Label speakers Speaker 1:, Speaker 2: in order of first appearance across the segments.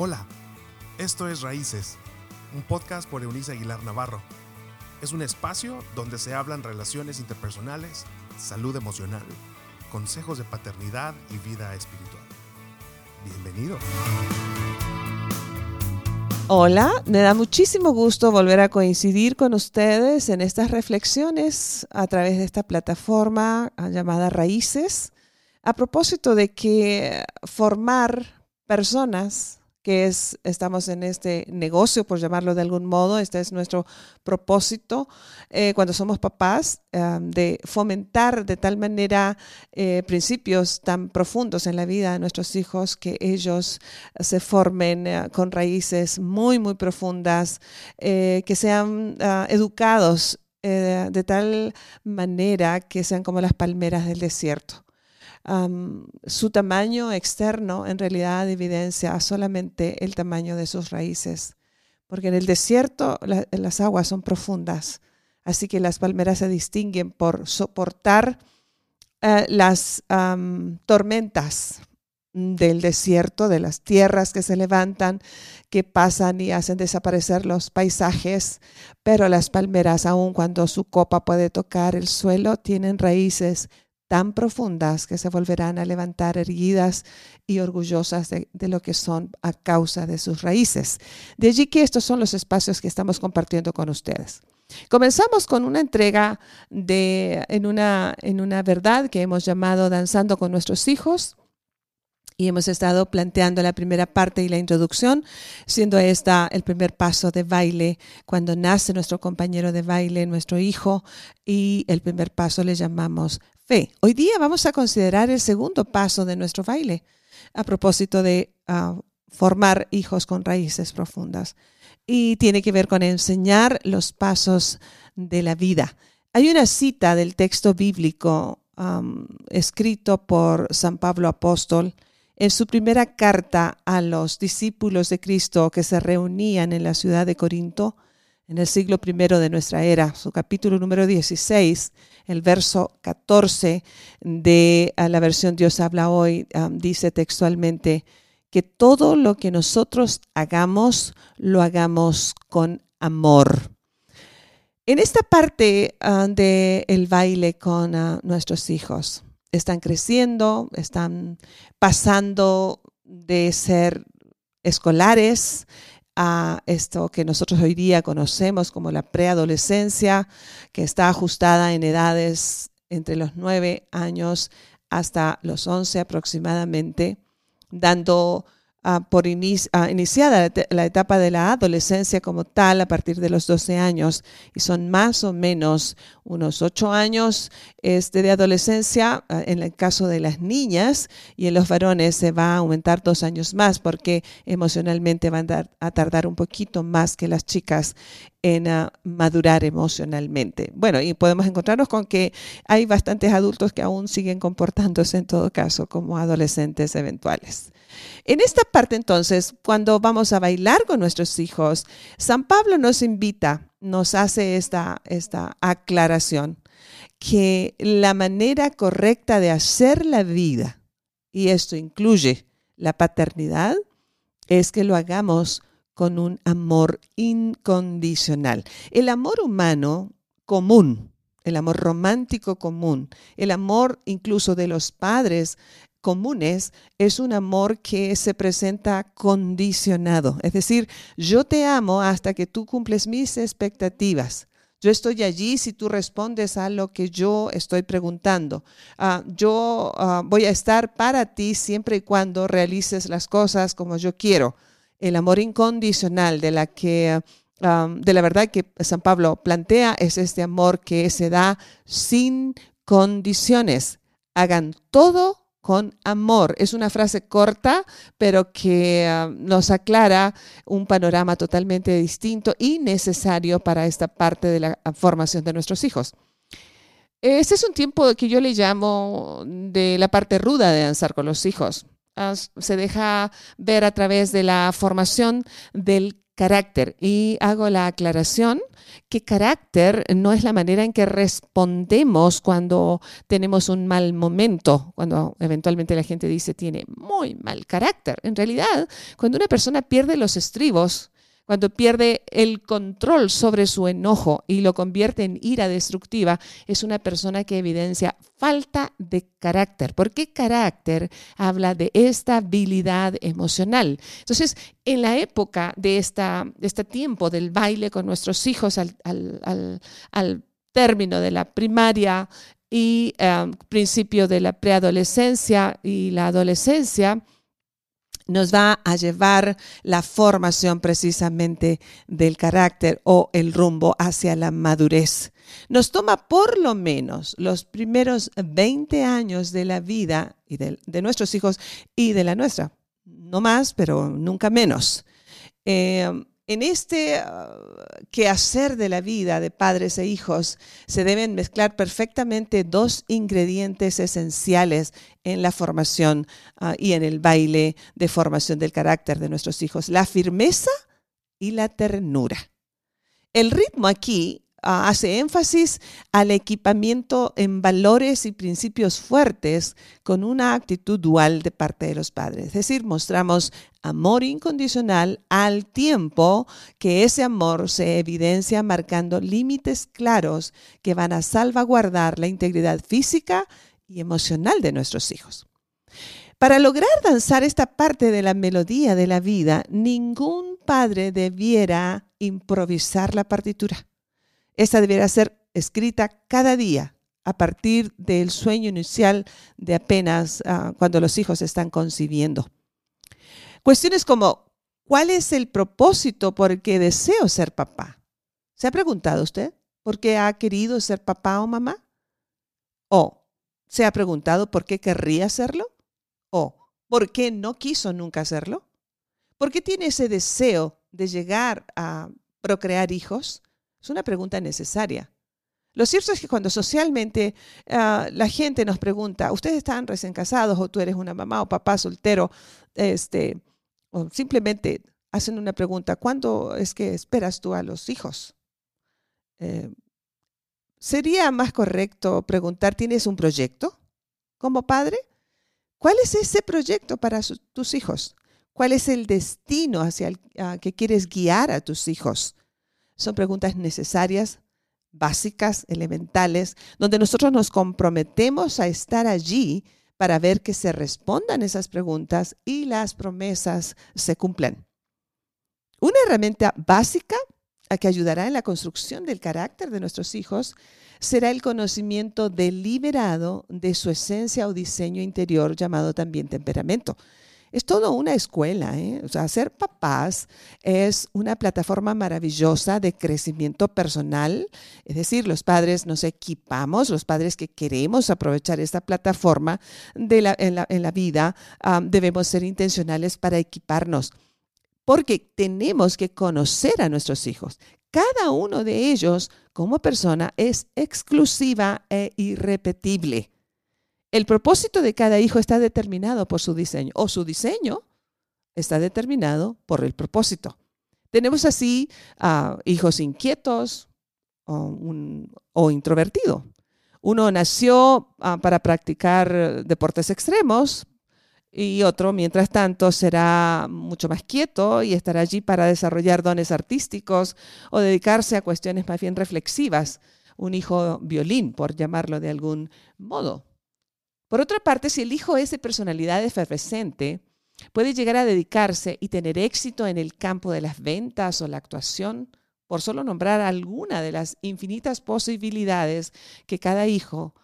Speaker 1: Hola, esto es Raíces, un podcast por Eunice Aguilar Navarro. Es un espacio donde se hablan relaciones interpersonales, salud emocional, consejos de paternidad y vida espiritual. Bienvenido.
Speaker 2: Hola, me da muchísimo gusto volver a coincidir con ustedes en estas reflexiones a través de esta plataforma llamada Raíces, a propósito de que formar personas que es, estamos en este negocio, por llamarlo de algún modo, este es nuestro propósito eh, cuando somos papás, de fomentar de tal manera eh, principios tan profundos en la vida de nuestros hijos que ellos se formen eh, con raíces muy, muy profundas, que sean ah, educados de tal manera que sean como las palmeras del desierto su tamaño externo en realidad evidencia solamente el tamaño de sus raíces, porque en el desierto las aguas son profundas, así que las palmeras se distinguen por soportar eh, las tormentas del desierto, de las tierras que se levantan, que pasan y hacen desaparecer los paisajes, pero las palmeras, aun cuando su copa puede tocar el suelo, tienen raíces tan profundas que se volverán a levantar erguidas y orgullosas de, lo que son a causa de sus raíces. De allí que estos son los espacios que estamos compartiendo con ustedes. Comenzamos con una entrega de, en, una, en una verdad que hemos llamado Danzando con nuestros hijos y hemos estado planteando la primera parte y la introducción, siendo esta el primer paso de baile, cuando nace nuestro compañero de baile, nuestro hijo, y el primer paso le llamamos fe. Hoy día vamos a considerar el segundo paso de nuestro baile a propósito de ah, formar hijos con raíces profundas. Y tiene que ver con enseñar los pasos de la vida. Hay una cita del texto bíblico escrito por San Pablo Apóstol en su primera carta a los discípulos de Cristo que se reunían en la ciudad de Corinto en el siglo I de nuestra era, su capítulo número 16, el verso 14 de la versión Dios habla hoy, dice textualmente que todo lo que nosotros hagamos, lo hagamos con amor. En esta parte del baile con nuestros hijos, están creciendo, están pasando de ser escolares, a esto que nosotros hoy día conocemos como la preadolescencia, que está ajustada en edades entre los 9 años hasta los 11 aproximadamente, dando Ah, por ah, iniciada la etapa de la adolescencia como tal a partir de los 12 años y son más o menos unos 8 años este, de adolescencia ah, en el caso de las niñas y en los varones se va a aumentar dos años más porque emocionalmente van a tardar un poquito más que las chicas en madurar emocionalmente. Bueno, y podemos encontrarnos con que hay bastantes adultos que aún siguen comportándose en todo caso como adolescentes eventuales. En esta parte entonces, cuando vamos a bailar con nuestros hijos, San Pablo nos invita, nos hace esta, esta aclaración, que la manera correcta de hacer la vida, y esto incluye la paternidad, es que lo hagamos con un amor incondicional. El amor humano común, el amor romántico común, el amor incluso de los padres comunes es un amor que se presenta condicionado. Es decir, yo te amo hasta que tú cumples mis expectativas. Yo estoy allí si tú respondes a lo que yo estoy preguntando. Ah, yo ah, voy a estar para ti siempre y cuando realices las cosas como yo quiero. El amor incondicional de la que de la verdad que San Pablo plantea es este amor que se da sin condiciones. Hagan todo con amor. Es una frase corta, pero que nos aclara un panorama totalmente distinto y necesario para esta parte de la formación de nuestros hijos. Este es un tiempo que yo le llamo de la parte ruda de danzar con los hijos. Se deja ver a través de la formación del carácter. Y hago la aclaración que carácter no es la manera en que respondemos cuando tenemos un mal momento, cuando eventualmente la gente dice tiene muy mal carácter. En realidad, cuando una persona pierde los estribos, cuando pierde el control sobre su enojo y lo convierte en ira destructiva, es una persona que evidencia falta de carácter. ¿Por qué carácter habla de estabilidad emocional? Entonces, en la época de, esta, este tiempo del baile con nuestros hijos al, término de la primaria y eh, principio de la preadolescencia y la adolescencia, nos va a llevar la formación precisamente del carácter o el rumbo hacia la madurez. Nos toma por lo menos los primeros 20 años de la vida y de, nuestros hijos y de la nuestra. No más, pero nunca menos. Eh, en este uh, quehacer de la vida de padres e hijos se deben mezclar perfectamente dos ingredientes esenciales en la formación uh, y en el baile de formación del carácter de nuestros hijos, la firmeza y la ternura. El ritmo aquí Ah, hace énfasis al equipamiento en valores y principios fuertes con una actitud dual de parte de los padres. Es decir, mostramos amor incondicional al tiempo que ese amor se evidencia marcando límites claros que van a salvaguardar la integridad física y emocional de nuestros hijos. Para lograr danzar esta parte de la melodía de la vida, ningún padre debiera improvisar la partitura. Esta deberá ser escrita cada día a partir del sueño inicial de apenas ah, cuando los hijos están concibiendo. Cuestiones como, ¿cuál es el propósito por el que deseo ser papá? ¿Se ha preguntado usted por qué ha querido ser papá o mamá? ¿O se ha preguntado por qué querría serlo? ¿O por qué no quiso nunca hacerlo? ¿Por qué tiene ese deseo de llegar a procrear hijos? Es una pregunta necesaria. Lo cierto es que cuando socialmente ah, la gente nos pregunta, ¿ustedes están recién casados o tú eres una mamá o papá soltero? Este, o simplemente hacen una pregunta, ¿cuándo es que esperas tú a los hijos? Eh, ¿Sería más correcto preguntar, ¿tienes un proyecto como padre? ¿Cuál es ese proyecto para tus hijos? ¿Cuál es el destino hacia el que quieres guiar a tus hijos? Son preguntas necesarias, básicas, elementales, donde nosotros nos comprometemos a estar allí para ver que se respondan esas preguntas y las promesas se cumplan. Una herramienta básica a que ayudará en la construcción del carácter de nuestros hijos será el conocimiento deliberado de su esencia o diseño interior llamado también temperamento es todo una escuela. ¿eh? O sea, ser papás es una plataforma maravillosa de crecimiento personal. Es decir, los padres nos equipamos, los padres que queremos aprovechar esta plataforma de la, en, la, vida, debemos ser intencionales para equiparnos. Porque tenemos que conocer a nuestros hijos. Cada uno de ellos, como persona, es exclusiva e irrepetible. El propósito de cada hijo está determinado por su diseño o su diseño está determinado por el propósito. Tenemos así hijos inquietos o, introvertidos. Uno nació ah, para practicar deportes extremos y otro, mientras tanto, será mucho más quieto y estará allí para desarrollar dones artísticos o dedicarse a cuestiones más bien reflexivas. Un hijo violín, por llamarlo de algún modo. Por otra parte, si el hijo es de personalidad efervescente, puede llegar a dedicarse y tener éxito en el campo de las ventas o la actuación, por solo nombrar alguna de las infinitas posibilidades que cada hijo,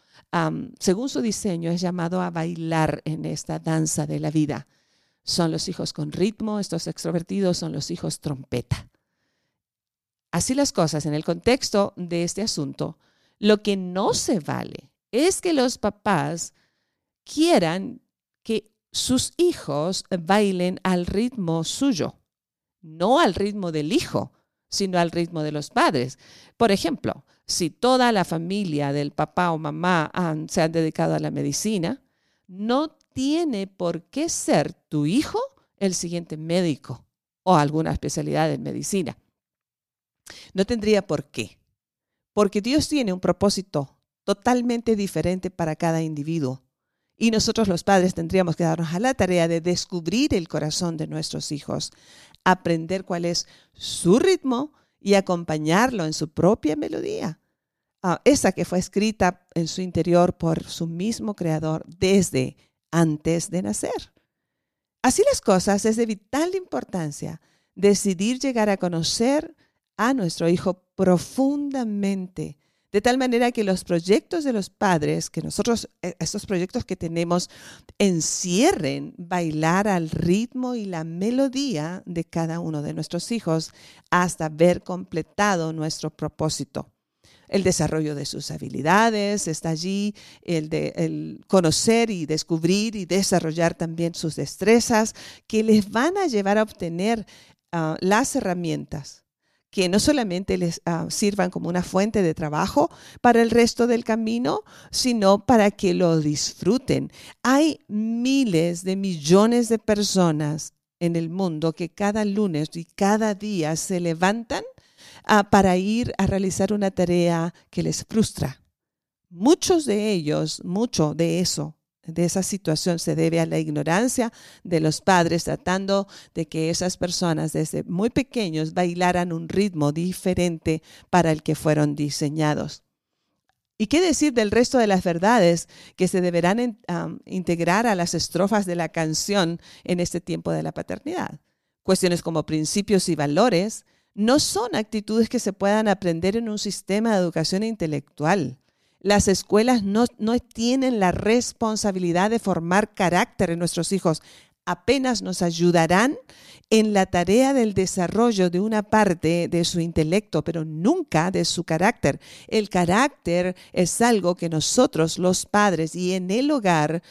Speaker 2: según su diseño, es llamado a bailar en esta danza de la vida. Son los hijos con ritmo, estos extrovertidos son los hijos trompeta. Así las cosas, en el contexto de este asunto, lo que no se vale es que los papás quieran que sus hijos bailen al ritmo suyo, no al ritmo del hijo, sino al ritmo de los padres. Por ejemplo, si toda la familia del papá o mamá se han dedicado a la medicina, no tiene por qué ser tu hijo el siguiente médico o alguna especialidad en medicina. No tendría por qué, porque Dios tiene un propósito totalmente diferente para cada individuo. Y nosotros los padres tendríamos que darnos a la tarea de descubrir el corazón de nuestros hijos, aprender cuál es su ritmo y acompañarlo en su propia melodía. Ah, esa que fue escrita en su interior por su mismo creador desde antes de nacer. Así las cosas, es de vital importancia decidir llegar a conocer a nuestro hijo profundamente, de tal manera que los proyectos de los padres, que nosotros, eh, estos proyectos que tenemos, encierren bailar al ritmo y la melodía de cada uno de nuestros hijos hasta ver completado nuestro propósito. El desarrollo de sus habilidades, está allí el de conocer y descubrir y desarrollar también sus destrezas que les van a llevar a obtener ah, las herramientas que no solamente les ah, sirvan como una fuente de trabajo para el resto del camino, sino para que lo disfruten. Hay miles de millones de personas en el mundo que cada lunes y cada día se levantan Ah, para ir a realizar una tarea que les frustra. Muchos de ellos, mucho de eso, de esa situación se debe a la ignorancia de los padres tratando de que esas personas desde muy pequeños bailaran un ritmo diferente para el que fueron diseñados. ¿Y qué decir del resto de las verdades que se deberán integrar a las estrofas de la canción en este tiempo de la paternidad? Cuestiones como principios y valores, no son actitudes que se puedan aprender en un sistema de educación intelectual. Las escuelas no, tienen la responsabilidad de formar carácter en nuestros hijos. Apenas nos ayudarán en la tarea del desarrollo de una parte de su intelecto, pero nunca de su carácter. El carácter es algo que nosotros, los padres, y en el hogar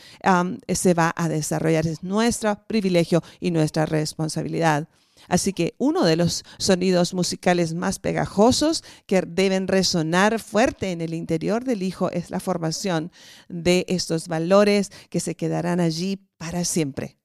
Speaker 2: se va a desarrollar. Es nuestro privilegio y nuestra responsabilidad. Así que uno de los sonidos musicales más pegajosos que deben resonar fuerte en el interior del hijo es la formación de estos valores que se quedarán allí para siempre.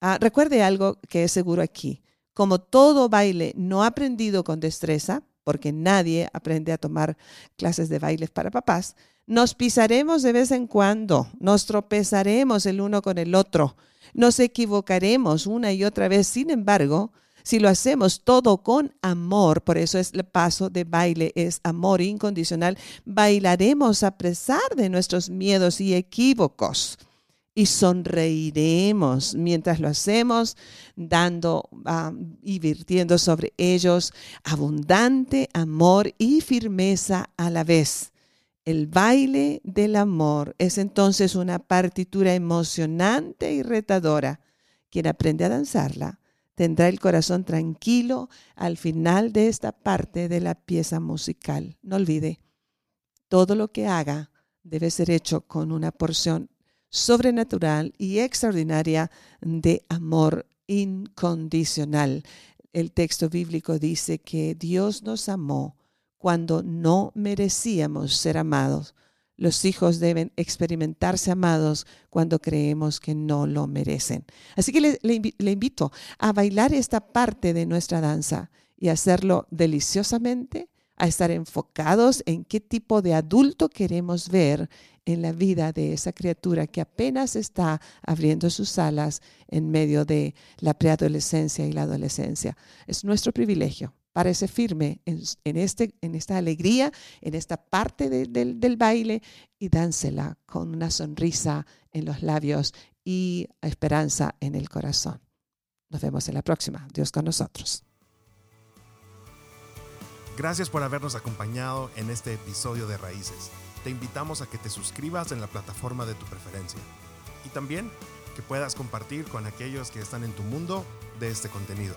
Speaker 2: Ah, recuerde algo que es seguro aquí. Como todo baile no aprendido con destreza, porque nadie aprende a tomar clases de bailes para papás, nos pisaremos de vez en cuando, nos tropezaremos el uno con el otro, nos equivocaremos una y otra vez. Sin embargo, si lo hacemos todo con amor, por eso es el paso de baile, es amor incondicional, bailaremos a pesar de nuestros miedos y equívocos y sonreiremos mientras lo hacemos, dando y virtiendo sobre ellos abundante amor y firmeza a la vez. El baile del amor es entonces una partitura emocionante y retadora. Quien aprende a danzarla tendrá el corazón tranquilo al final de esta parte de la pieza musical. No olvide, todo lo que haga debe ser hecho con una porción sobrenatural y extraordinaria de amor incondicional. El texto bíblico dice que Dios nos amó cuando no merecíamos ser amados. Los hijos deben experimentarse amados cuando creemos que no lo merecen. Así que le, invito a bailar esta parte de nuestra danza y hacerlo deliciosamente, a estar enfocados en qué tipo de adulto queremos ver en la vida de esa criatura que apenas está abriendo sus alas en medio de la preadolescencia y la adolescencia. Es nuestro privilegio parece firme en, este, en esta alegría, en esta parte del baile y dánsela con una sonrisa en los labios y esperanza en el corazón. Nos vemos en la próxima. Dios con nosotros.
Speaker 1: Gracias por habernos acompañado en este episodio de Raíces. Te invitamos a que te suscribas en la plataforma de tu preferencia y también que puedas compartir con aquellos que están en tu mundo de este contenido